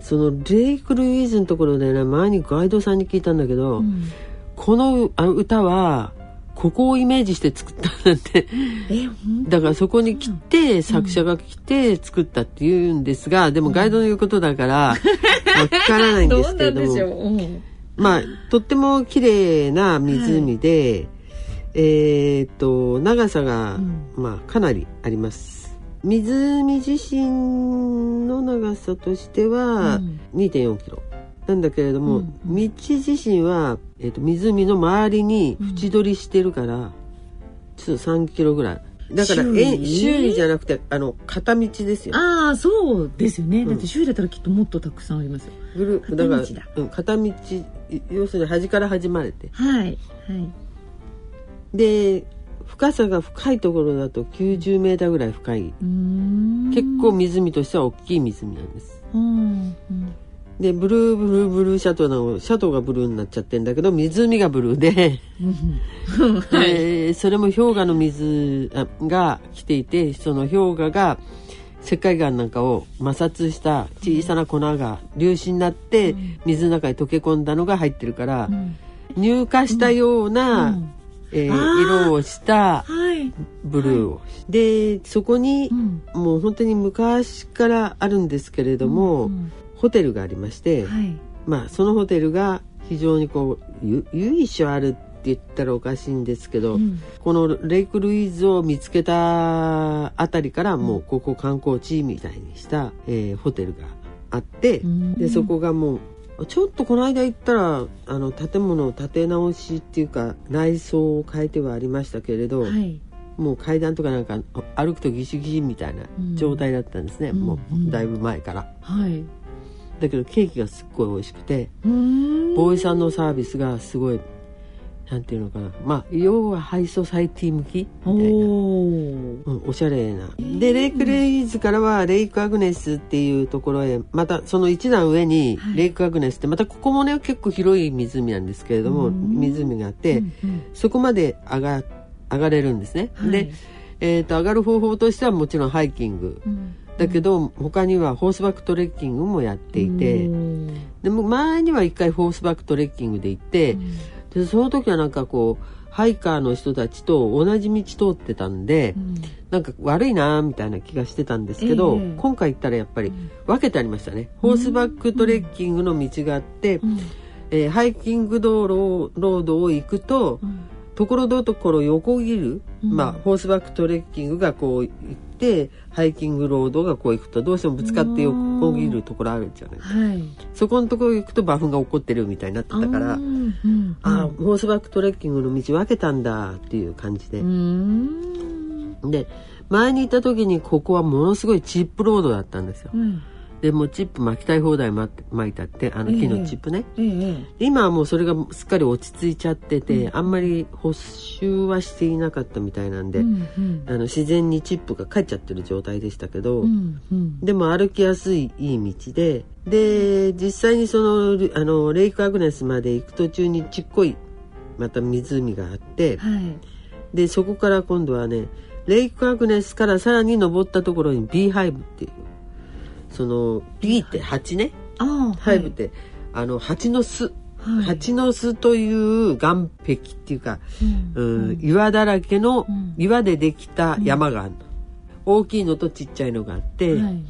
S3: そのレイク・ルイーズのところでね前にガイドさんに聞いたんだけど、うん、このあ歌はここをイメージして作ったなんて。だからそこに来て、作者が来て作ったっていうんですが、でもガイドの言うことだから、わからないんですけれども。[LAUGHS] まあとっても綺麗な湖で、はい、えっと長さが、まあかなりあります。湖自身の長さとしては2.4キロ。なんだけれども、うん、道自身は、えーと、湖の周りに縁取りしてるから、うん、ちょっと3キロぐらい。だから周囲周囲じゃなくてあの片道ですよ。
S2: ああそうですよね。だって周囲だったらきっともっとたくさんありますよ。
S3: ぐるだからうん、片道要するに端から端までて。
S2: はいはい。
S3: で深さが深いところだと90メーターぐらい深い。結構湖としては大きい湖なんです。
S2: うんうん
S3: でブルーブルーブルーシャトーのシャトーがブルーになっちゃってんだけど湖がブルーで。でそれも氷河の水あが来ていてその氷河が石灰岩なんかを摩擦した小さな粉が粒子になって水の中に溶け込んだのが入ってるから、乳化したような、えー
S2: あー
S3: 色をした
S2: はい。
S3: ブルーを、でそこに、
S2: ん。
S3: もう本当に昔からあるんですけれども、ホテルがありまして、
S2: はい。
S3: まあそのホテルが非常にこうゆ由緒あるって言ったらおかしいんですけど、
S2: ん。
S3: このレイクルイズを見つけたあたりからもうここ観光地みたいにした、えーホテルがあって、
S2: ん。
S3: でそこがもうちょっとこの間行ったらあの建物を建て直しっていうか内装を変えてはありましたけれど、
S2: はい。
S3: もう階段とかなんか歩くとギシギシみたいな状態だったんですね、もうだいぶ前から。
S2: はい
S3: だけどケーキがすっごい美味しくて
S2: うーん。
S3: ボーイさんのサービスがすごいなんていうのかな。まあ要はハイソサイティ向きみたいな。
S2: おー。
S3: うん、おしゃれな。で、レイクレイズからはレイクアグネスっていうところへ、またその一段上にレイクアグネスって、またここもね、結構広い湖なんですけれども、湖があって、そこまで上が、上がれるんですね。
S2: はい。
S3: で、えっ、と、上がる方法としてはもちろんハイキング。だけど、他にはホースバックトレッキングもやっていて、でも前には一回ホースバックトレッキングで行って、でその時はなんかこうハイカーの人たちと同じ道通ってたんで、なんか悪いなみたいな気がしてたんですけど、
S2: ええ。
S3: 今回行ったらやっぱり分けてありましたね、ホースバックトレッキングの道があって、えーハイキング道路ロードを行くと、ところどころ横切る、まあホースバックトレッキングがこう行ってハイキングロードがこう行くとどうしてもぶつかって横切るところあるじゃない。
S2: はい。
S3: そこのところ行くと馬糞が起こってるみたいになってたから、
S2: うんうん
S3: ああホースバックトレッキングの道分けたんだっていう感じで、
S2: うん。
S3: で前に行った時にここはものすごいチップロードだったんですよ、
S2: うん
S3: でもうチップ巻きたい放題巻巻いたってあの木のチップね、
S2: ええ
S3: 今はもうそれがすっかり落ち着いちゃってて、あんまり補修はしていなかったみたいなんで、
S2: うんうん。
S3: あの自然にチップが帰っちゃってる状態でしたけど、
S2: うんうん。
S3: でも歩きやすいいい道でで実際にそのあのレイクアグネスまで行く途中にちっこいまた湖があって
S2: はい。
S3: でそこから今度はねレイクアグネスからさらに登ったところにビーハイブっていうそのビーって蜂ね。
S2: ああ
S3: ハイブって、あの蜂の巣、
S2: はい。
S3: 蜂の巣という岩壁っていうか、
S2: うん。
S3: うん岩だらけの、
S2: ん。
S3: 岩でできた山があるの、大きいのとちっちゃいのがあって、
S2: はい。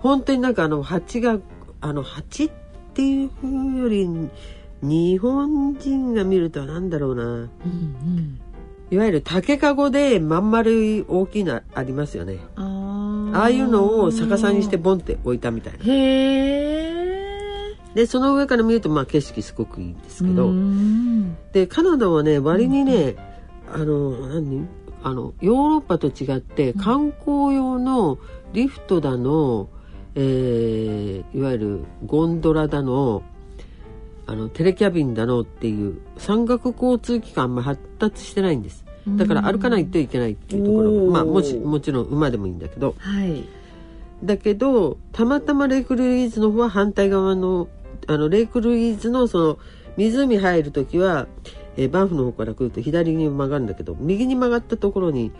S3: 本当になんかあの蜂があの蜂っていうより日本人が見るとなんだろうな。
S2: うんうん
S3: いわゆる竹かごでまん丸い大きいのありますよね。
S2: あー。
S3: ああいうのを逆さにしてボンって置いたみたいな。
S2: へえ
S3: でその上から見るとまあ景色すごくいいんですけど、
S2: うん。
S3: でカナダはね割にね、あの何？あのヨーロッパと違って観光用のリフトだの、えーいわゆるゴンドラだのあのテレキャビンだのっていう山岳交通機関あんま発達してないんですだから歩かないといけないっていうところまあもしもちろん馬でもいいんだけど。
S2: はい。
S3: だけどたまたまレイクルイーズの方は反対側のあのレイクルイーズのその湖入る時は、えーバンフの方から来ると左に曲がるんだけど右に曲がったところに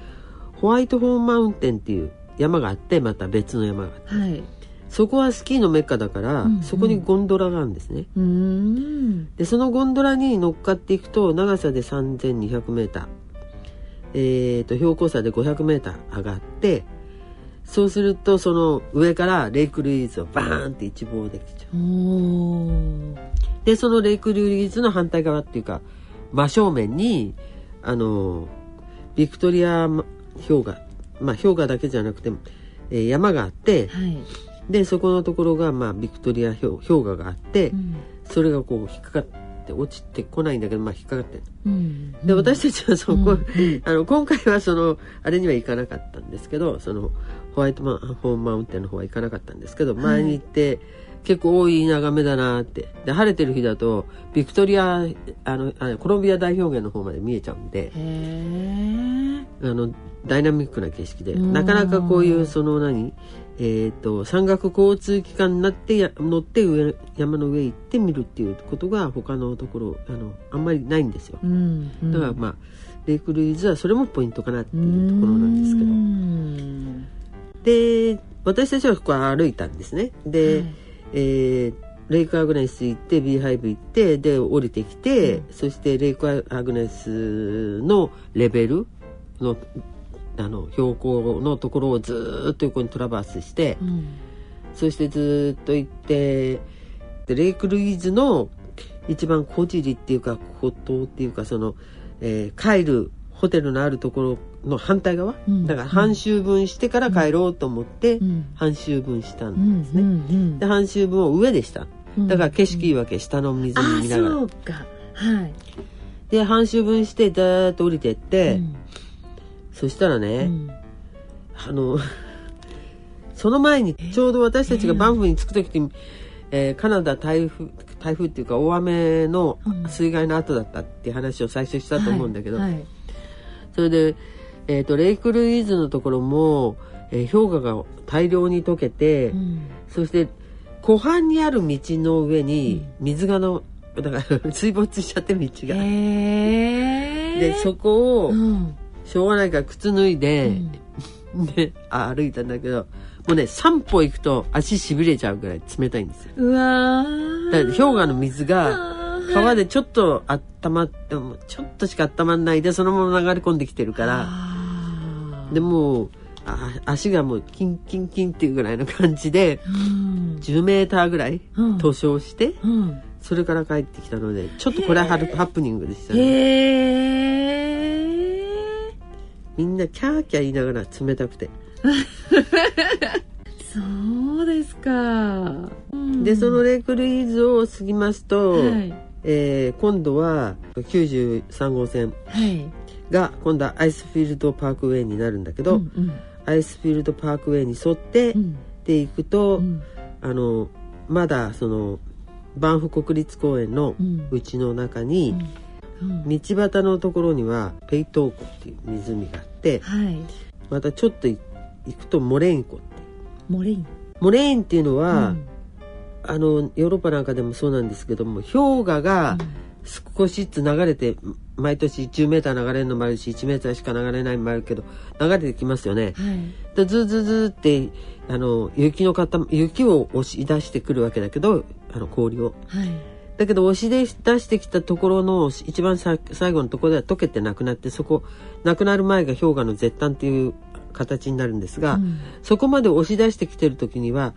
S3: ホワイトホーンマウンテンっていう山があってまた別の山があって。
S2: はい。
S3: そこはスキーのメッカだから、
S2: うんうん。
S3: そこにゴンドラがあるんですね。
S2: うん。
S3: でそのゴンドラに乗っかっていくと長さで 3200m えー、と標高差で 500m 上がってそうするとその上からレイクルイーズをバーンって一望できちゃう。でそのレイクルイーズの反対側っていうか真正面にあのビクトリア氷河まあ氷河だけじゃなくて、えー山があって
S2: はい
S3: でそこのところが、まあ、ビクトリア氷氷河があって、
S2: うん
S3: それがこう引っかかって落ちてこないんだけど、まあ、引っかかってる
S2: うん。
S3: で私たちはそこ、
S2: うん。
S3: あの今回はそのあれには行かなかったんですけどそのホワイトマンホーンマウンテンの方は行かなかったんですけど前に行って、結構多い眺めだなって。で晴れてる日だとビクトリアあのあのコロンビア大表現の方まで見えちゃうんであのダイナミックな景色でなかなかこういうその何えーと、山岳交通機関になってや乗って上山の上行って見るっていうことが他のところあのあんまりないんですよ、うんうん、だからまあレイクルイズはそれもポイントかなっていうところなんですけど。で私たちはここ歩いたんですね。で、はい、えー、レイクアグネス行ってビーハイブ行ってで降りてきて、うん、そしてレイクアグネスのレベルのあの標高のところをずっと横にトラバースして、うん、そしてずっと行ってでレイクルイーズの一番小尻っていうか孤島っていうかその、えー、帰るホテルのあるところの反対側、うん、だから半周分してから帰ろうと思って、半周分したんですね、で半周分を上でした。だから景色いいわけ、下の湖見ながら、はい。で半周分してダーッと降りてって、そしたらね、うん、あのその前にちょうど私たちがバンフに着く時に、えー、カナダ台風台風っていうか大雨の水害の後だったっていう話を最初したと思うんだけど、はいはい、それで、えーと、レイクルイーズのところも、えー、氷河が大量に溶けて、うん、そして湖畔にある道の上に水がの、だから水没しちゃって道が。でそこを、うんしょうがないから靴脱いで、うん、[LAUGHS] で歩いたんだけどもうね3歩行くと足しびれちゃうぐらい冷たいんですよ。うわだ氷河の水が川でちょっと温まってもちょっとしか温まんないでそのまま流れ込んできてるからでもあ足がもうキンキンキンっていうぐらいの感じで、うん、10メーターぐらい塗装して、うん、それから帰ってきたのでちょっとこれはハプニングでしたね。みんなキャーキャー言いながら冷たくて。[LAUGHS]
S2: そうですか、
S3: うん、でそのレイクルイーズを過ぎますと、はい、えー、今度は93号線が今度はアイスフィールドパークウェイになるんだけど、うんうん、アイスフィールドパークウェイに沿って、うん、で行くと、うん、あのまだそのバンフ国立公園のうちの中に、うん道端のところにはペイトー湖っていう湖があって、はい、またちょっと行くとモレイン湖って
S2: モレイン。
S3: モレインっていうのは、うん、あのヨーロッパなんかでもそうなんですけども氷河が少しずつ流れて毎年10メーター流れるのもあるし1メーターしか流れないのもあるけど流れてきますよね。はい、でずずずってあの雪の塊雪を押し出してくるわけだけどあの氷を。はいだけど押し出してきたところの一番最後のところでは溶けてなくなってそこなくなる前が氷河の絶端っていう形になるんですが、うん、そこまで押し出してきてる時には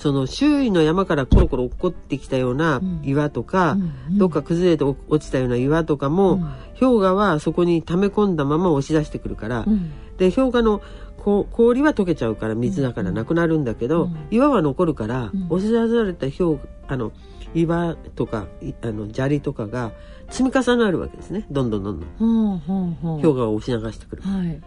S3: その周囲の山からコロコロ落っこってきたような岩とか、うん。うん、どっか崩れて落ちたような岩とかも、氷河はそこに溜め込んだまま押し出してくるから、で氷河の氷は溶けちゃうから水だからなくなるんだけど、岩は残るから、押し出された氷あの岩とかあの砂利とかが積み重なるわけですね。どんどんどんどん、氷河を押し流してくる、はい、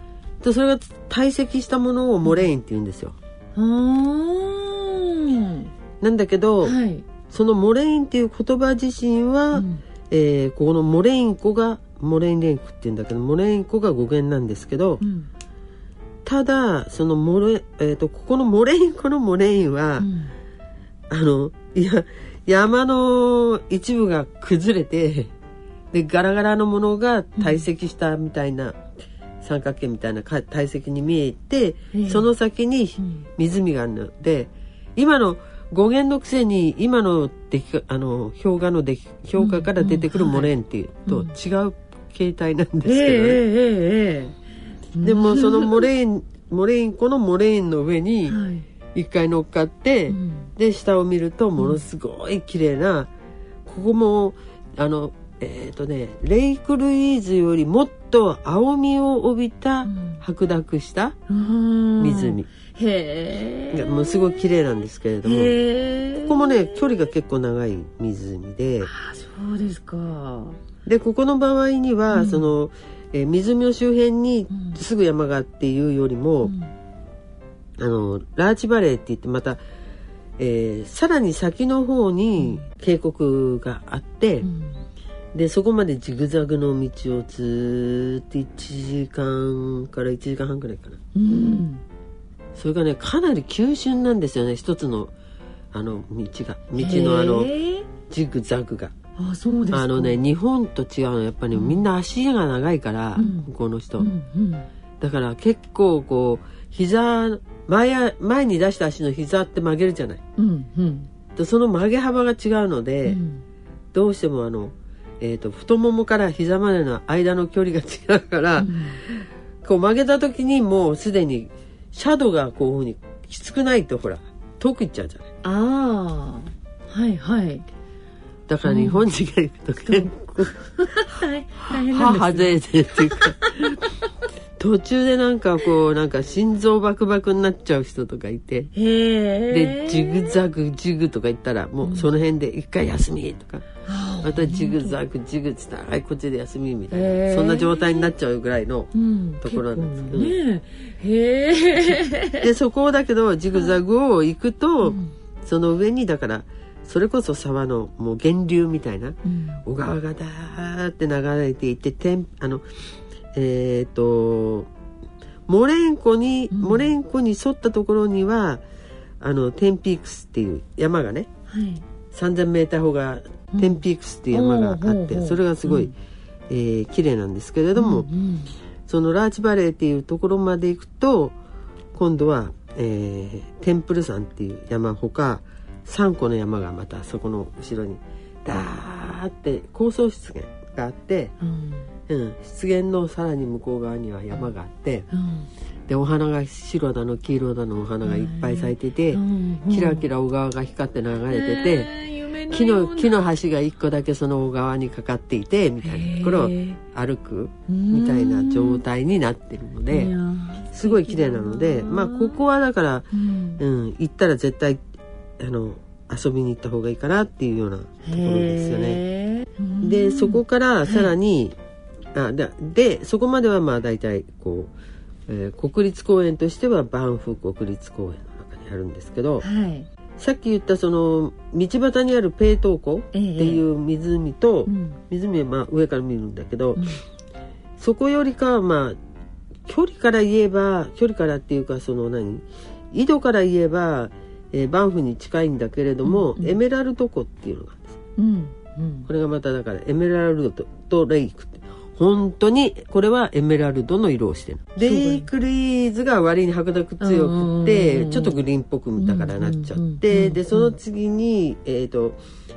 S3: でそれが堆積したものをモレインって言うんですよ、うん、なんだけど、はい、そのモレインっていう言葉自身は、うん、えー、ここのモレイン湖がモレインレイクっていうんだけどモレイン湖が語源なんですけど、うん、ただそのモレ、えーと、ここのモレイン湖のモレインは、あのいや山の一部が崩れてでガラガラのものが堆積したみたいな、うん、三角形みたいな堆積に見えて、その先に湖があるので今の語源のくせに今のできあの氷河のでき氷河から出てくるモレンっていうと違う形態なんですけどね。えー、でもそのモレンモレインこのモレインの上に、はい一回乗っかって、うん、で下を見るとものすごい綺麗な、ここもあのえっ、ー、とねレイクルイーズよりもっと青みを帯びた白濁した湖、へえもうすごい綺麗なんですけれどもここもね距離が結構長い湖で。
S2: あそうですか。
S3: でここの場合には、うん、その、えー、湖の周辺にすぐ山があっていうよりも、うんあのラーチバレーって言ってまた、えー、さらに先の方に渓谷があって、うん、でそこまでジグザグの道をずっと1時間から1時間半くらいかな、
S2: うん、
S3: それがねかなり急峻なんですよね一つのあの道が。道のあのジグザグが。
S2: あそうです
S3: あのね日本と違うのはやっぱり、ね、みんな足が長いから、うん、向こうの人、うんうん、だから結構こう膝前前に出した足の膝って曲げるじゃない、
S2: うんうん、
S3: でその曲げ幅が違うので、うん、どうしてもあの、えーと、太ももから膝までの間の距離が違うから、うん、こう曲げた時にもうすでにシャドウがこういうふうにきつくないとほら遠く行っちゃうじゃない。
S2: ああはいはい。
S3: だから日本人が行くと結構、[LAUGHS]
S2: 大変
S3: なん歯ぜいぜいっていうか途中でなんかこうなんか心臓バクバクになっちゃう人とかいてでジグザグジグとか言ったらもうその辺で一回休みとか、うん、またジグザグジグっつったらはいこっちで休みみたいなそんな状態になっちゃうぐらいのところなんですけど、ね、でそこだけどジグザグを行くと、うん、その上にだからそれこそ沢のもう源流みたいな、小川がダーって流れていて天あのえっ、ー、とモレンコに、うん、モレンコに沿ったところにはあのテンピークスっていう山がね、はい、3,000メーター方がテンピークスっていう山があって、うん、それがすごい、うん、えー、綺麗なんですけれども、うんうん、そのラーチバレーっていうところまで行くと今度は、えー、テンプル山っていう山ほか3個の山がまたそこの後ろにダーって高層湿原があって、うんうん、湿原のさらに向こう側には山があって、うん、でお花が白だの黄色だのお花がいっぱい咲いてて、キラキラ小川が光って流れてて。木の木の橋が一個だけその小川にかかっていてみたいなところを歩くみたいな状態になってるのですごい綺麗なのでまあここはだから、うん、うん、行ったら絶対あの遊びに行った方がいいかなっていうようなところですよね。でそこからさらに、あででそこまではまあ大体こう、えー、国立公園としてはバンフ国立公園の中にあるんですけど、はい、さっき言ったその道端にあるペートー湖っていう湖と、ええうん、湖はまあ上から見るんだけど、うん、そこよりかはまあ距離から言えば距離からっていうかその何？井戸から言えば、えー、バンフに近いんだけれども、うんうん、エメラルド湖っていうのがあるんです、
S2: うん。
S3: うん、これがまただからエメラルドとレイクって本当にこれはエメラルドの色をしてる。レイクリーズが割に白濁強くてちょっとグリーンっぽくだからなっちゃってでその次にえっ、ー、と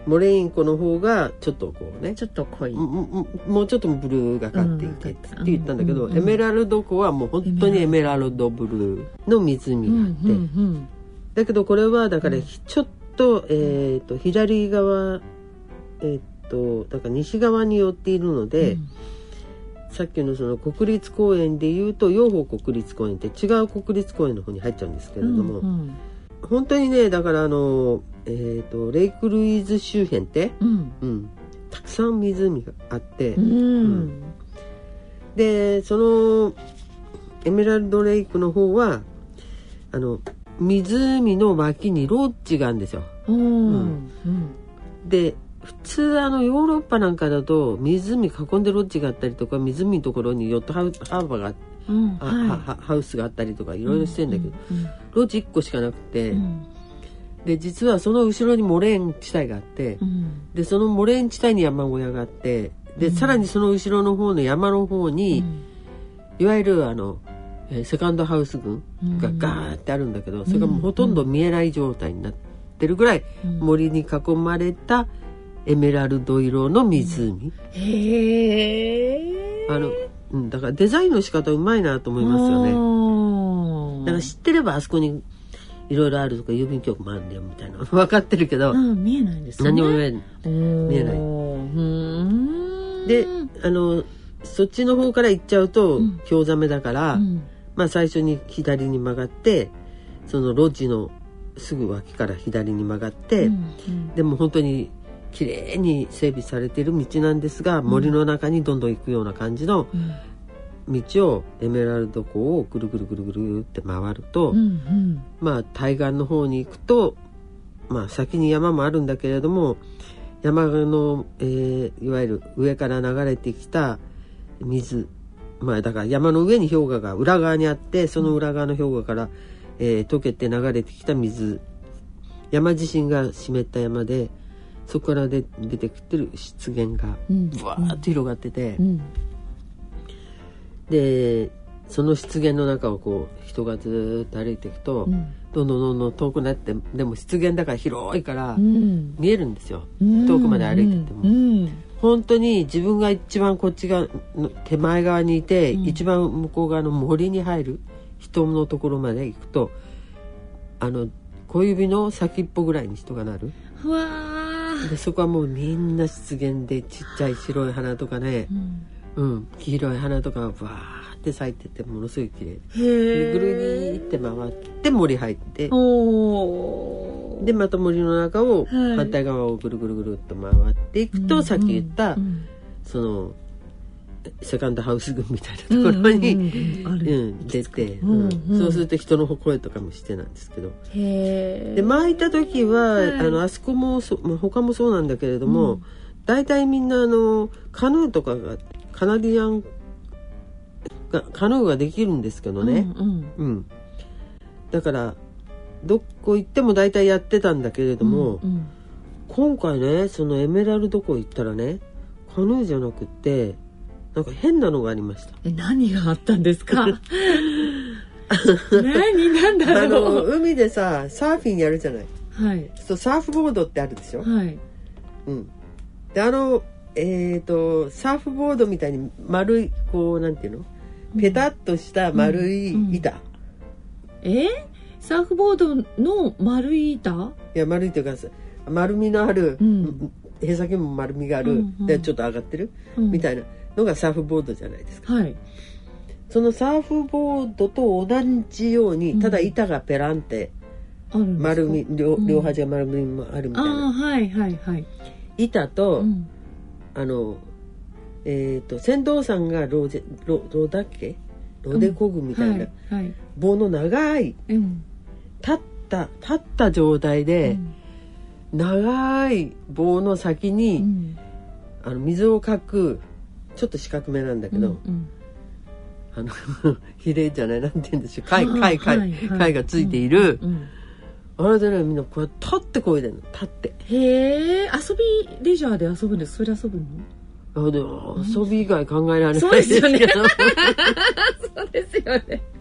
S3: モレインコの方がちょっとこうね
S2: ちょっと濃い。
S3: もうちょっとブルーがかっていてって言ったんだけど、エメラルド湖はもう本当にエメラルドブルーの湖があって、だけどこれはだからちょっと,、えー、と左側えっ、とだから西側に寄っているので、さっきのその国立公園でいうと養蜂国立公園って違う国立公園の方に入っちゃうんですけれども、うんうん、本当にねだからあの、えーと、レイクルイズ周辺って、うん、うん、たくさん湖があって、うん、でそのエメラルドレイクの方はあの湖の脇にロッジがあるんですよ。で普通あのヨーロッパなんかだと湖囲んでロッジがあったりとか湖のところにヨットハウハーバーが、うんはい、ハウスがあったりとかいろいろしてんだけど、うんうん。うん、ロッジ1個しかなくて、うん、で実はその後ろにモレーン地帯があって、うん、でそのモレーン地帯に山小屋があってで、さらにその後ろの方の山の方に、いわゆるあのえセカンドハウス群がガーってあるんだけど、それがもうほとんど見えない状態になってるぐらい森に囲まれた、エメラルド色の湖、
S2: へ
S3: えあの、うん、だからデザインの仕方うまいなと思いますよね。だから知ってればあそこにいろいろあるとか郵便局もあるんだよみたいな。[LAUGHS] 分かってるけど、
S2: うん、見えないんですね。
S3: 何も見え見えない。であのそっちの方から行っちゃうと京ザメだから、うん、まあ最初に左に曲がってその路地のすぐ脇から左に曲がって、うんうん、でも本当に綺麗に整備されている道なんですが、森の中にどんどん行くような感じの道をエメラルド湖をぐるぐるぐるぐるって回ると、うんうん、まあ対岸の方に行くとまあ先に山もあるんだけれども山の、えー、いわゆる上から流れてきた水まあだから山の上に氷河が裏側にあってその裏側の氷河から、えー、溶けて流れてきた水。山自身が湿った山でそこからで出てきてる湿原がブワーッと広がってて、うん。うん、でその湿原の中をこう人がずっと歩いていくと、うん、どんどんどんどん遠くなってでも湿原だから広いから見えるんですよ、遠くまで歩いてても。本当に自分が一番こっち側手前側にいて、一番向こう側の森に入る人のところまで行くとあの小指の先っぽぐらいに人がなる。でそこはもうみんな湿原でちっちゃい白い花とかね、うん、うん、黄色い花とかがバーって咲いててものすごい綺麗で。ぐるりって回って森入ってでまた森の中を反対側をぐるぐるぐるっと回っていくと、はい、さっき言った、うん、そのセカンドハウス群みたいなところに、うん出て、そうすると人の声とかもしてなんですけど。で巻いた時は、はい、あのあそこもそ、まあ、他もそうなんだけれども、うん、大体みんなあのカヌーとかがカナディアンカヌーができるんですけどね、うん、うん、だからどこ行っても大体やってたんだけれども、今回ねそのエメラルド湖行ったらねカヌーじゃなくてなんか変なのがありました。
S2: え何があったんですか？[LAUGHS] 何なんだろ
S3: う。海でさサーフィンやるじゃない。はい。そうサーフボードってあるでしょ？はい。うん。であのえっ、ー、とサーフボードみたいに丸いこうなんていうの？ペタッとした丸い板、うん。うん、
S2: え？サーフボードの丸い板？
S3: いや丸いというか丸みのある、うん、へさきも丸みがある、うんうん、でちょっと上がってる、うん、みたいなのがサーフボードじゃないですか、はい、そのサーフボードと同じようにただ板がペランって丸み両両端が丸みもあるみたいな、はいはいはい、板と、あのえっ、ー、と船頭さんがローゼロロだっけ？ロデコグみたいな、うん。はいはい、棒の長い、うん、立った立った状態で、うん、長い棒の先に、あの水をかくちょっと四角めなんだけど、うんうん、あの [LAUGHS] 比例じゃないなんて言うんでしょう貝貝貝貝がついている、うんうん、あれでねみんなこうやって立ってこいでんの。立って。
S2: へえ遊びレジャーで遊ぶんです。それ遊ぶの？
S3: あでも遊び以外考えられないですけど。
S2: そうですよね。[LAUGHS]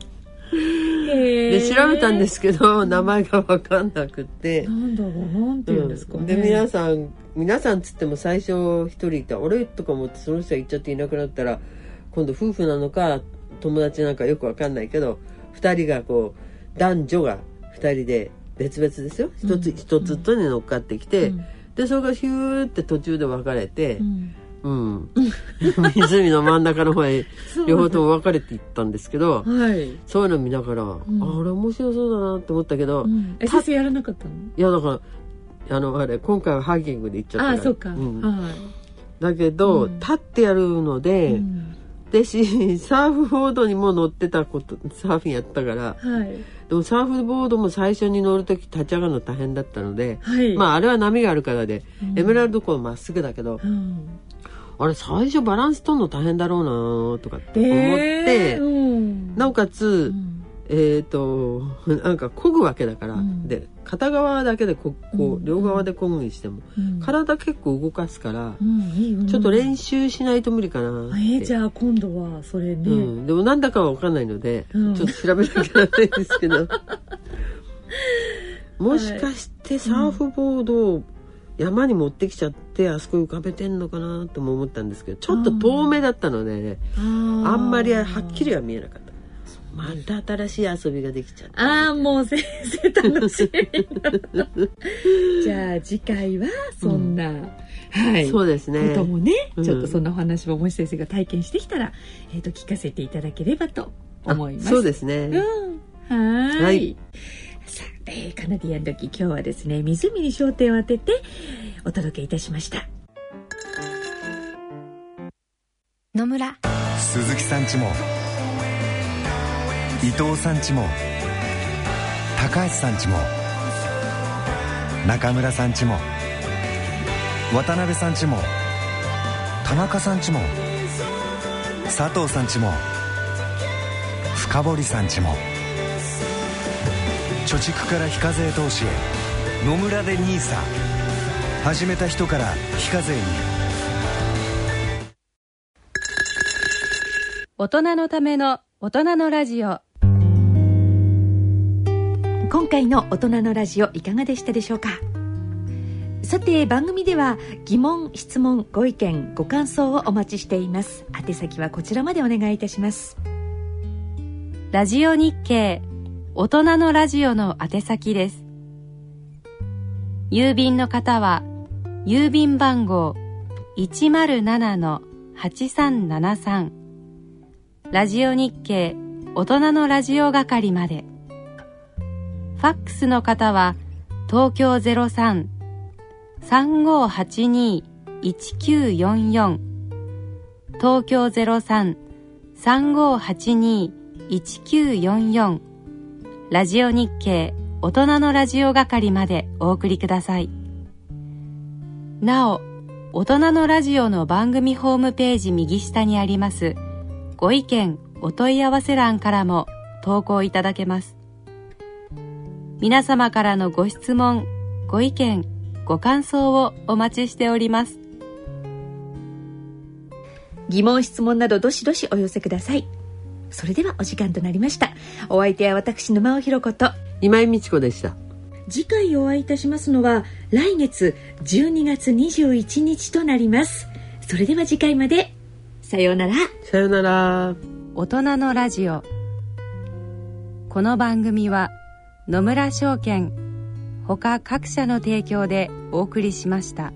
S3: で調べたんですけど名前が分かんなくて。
S2: なんだろうなんて言うんですか、
S3: ね、で皆さん皆さんつっても最初一人いた「俺」とか思ってその人が行っちゃっていなくなったら今度夫婦なのか友達なんかよく分かんないけど2人がこう男女が2人で別々ですよ。一つ一、つとに乗っかってきて、うん、でそれがヒューって途中で分かれて。うんうん、[LAUGHS] 湖の真ん中の方へ両方とも分かれていったんですけど、はい、そういうの見ながら、うん、あれ面白そうだなって思ったけど、うん、
S2: え先生やらなかったの？
S3: いやだからあのあれ今回はハーキングで行っちゃったから。あそうか、うん、はい、だけど、立ってやるので、でしサーフボードにも乗ってたことサーフィンやったから、はい、でもサーフボードも最初に乗る時立ち上がるの大変だったので、はい、まああれは波があるからで、エメラルド湖はまっすぐだけど、あれ最初バランス取るの大変だろうなとかって思って、えーうん、なおかつ、うん、えっ、ー、となんか漕ぐわけだから、うん、で片側だけでここう両側で漕ぐにしても、体結構動かすから、ちょっと練習しないと無理かな
S2: えー、じゃあ今度はそれね、
S3: でもなんだかは分かんないので、ちょっと調べなきゃいけないんですけど。[LAUGHS] もしかしてサーフボードを山に持ってきちゃってあそこ浮かべてんのかなとも思ったんですけどちょっと遠目だったので、ね、あんまりはっきりは見えなかった。また新しい遊びができちゃった。
S2: ああ、もう先生楽しみ。じゃあ次回はそんな、うん、はい。
S3: そうですね。
S2: こともね、ちょっとそんなお話ももし先生が体験してきたら、えっ、ー、と、聞かせていただければと思います。
S3: そうですね。
S2: うん。はい。はいさあ、えー、カナディアン時今日はですね湖に焦点を当ててお届けいたしました。
S4: 野村。
S5: 鈴木さんちも伊藤さんちも高橋さんちも中村さんちも渡辺さんちも田中さんちも佐藤さんちも深堀さんちも貯蓄から非課税投資へ。野村で NISA 始めた人から非課税に。
S1: 大人のための大人のラジオ。
S2: 今回の大人のラジオいかがでしたでしょうか？さて番組では疑問質問ご意見ご感想をお待ちしています。宛先はこちらまでお願いいたします。
S1: ラジオ日経大人のラジオの宛先です。郵便の方は郵便番号107-8373ラジオ日経大人のラジオ係まで。ファックスの方は東京03-3582-1944東京03-3582-1944ラジオ日経大人のラジオ係までお送りください。なお大人のラジオの番組ホームページ右下にありますご意見お問い合わせ欄からも投稿いただけます。皆様からのご質問ご意見ご感想をお待ちしております。
S2: 疑問質問などどしどしお寄せください。それではお時間となりました。お相手は私沼尾ひろ子と。
S3: 今井美智子でした。
S2: 次回お会いいたしますのは来月12月21日となります。それでは次回まで。さようなら。
S3: さようなら。
S1: 大人のラジオ。この番組は野村証券ほか各社の提供でお送りしました。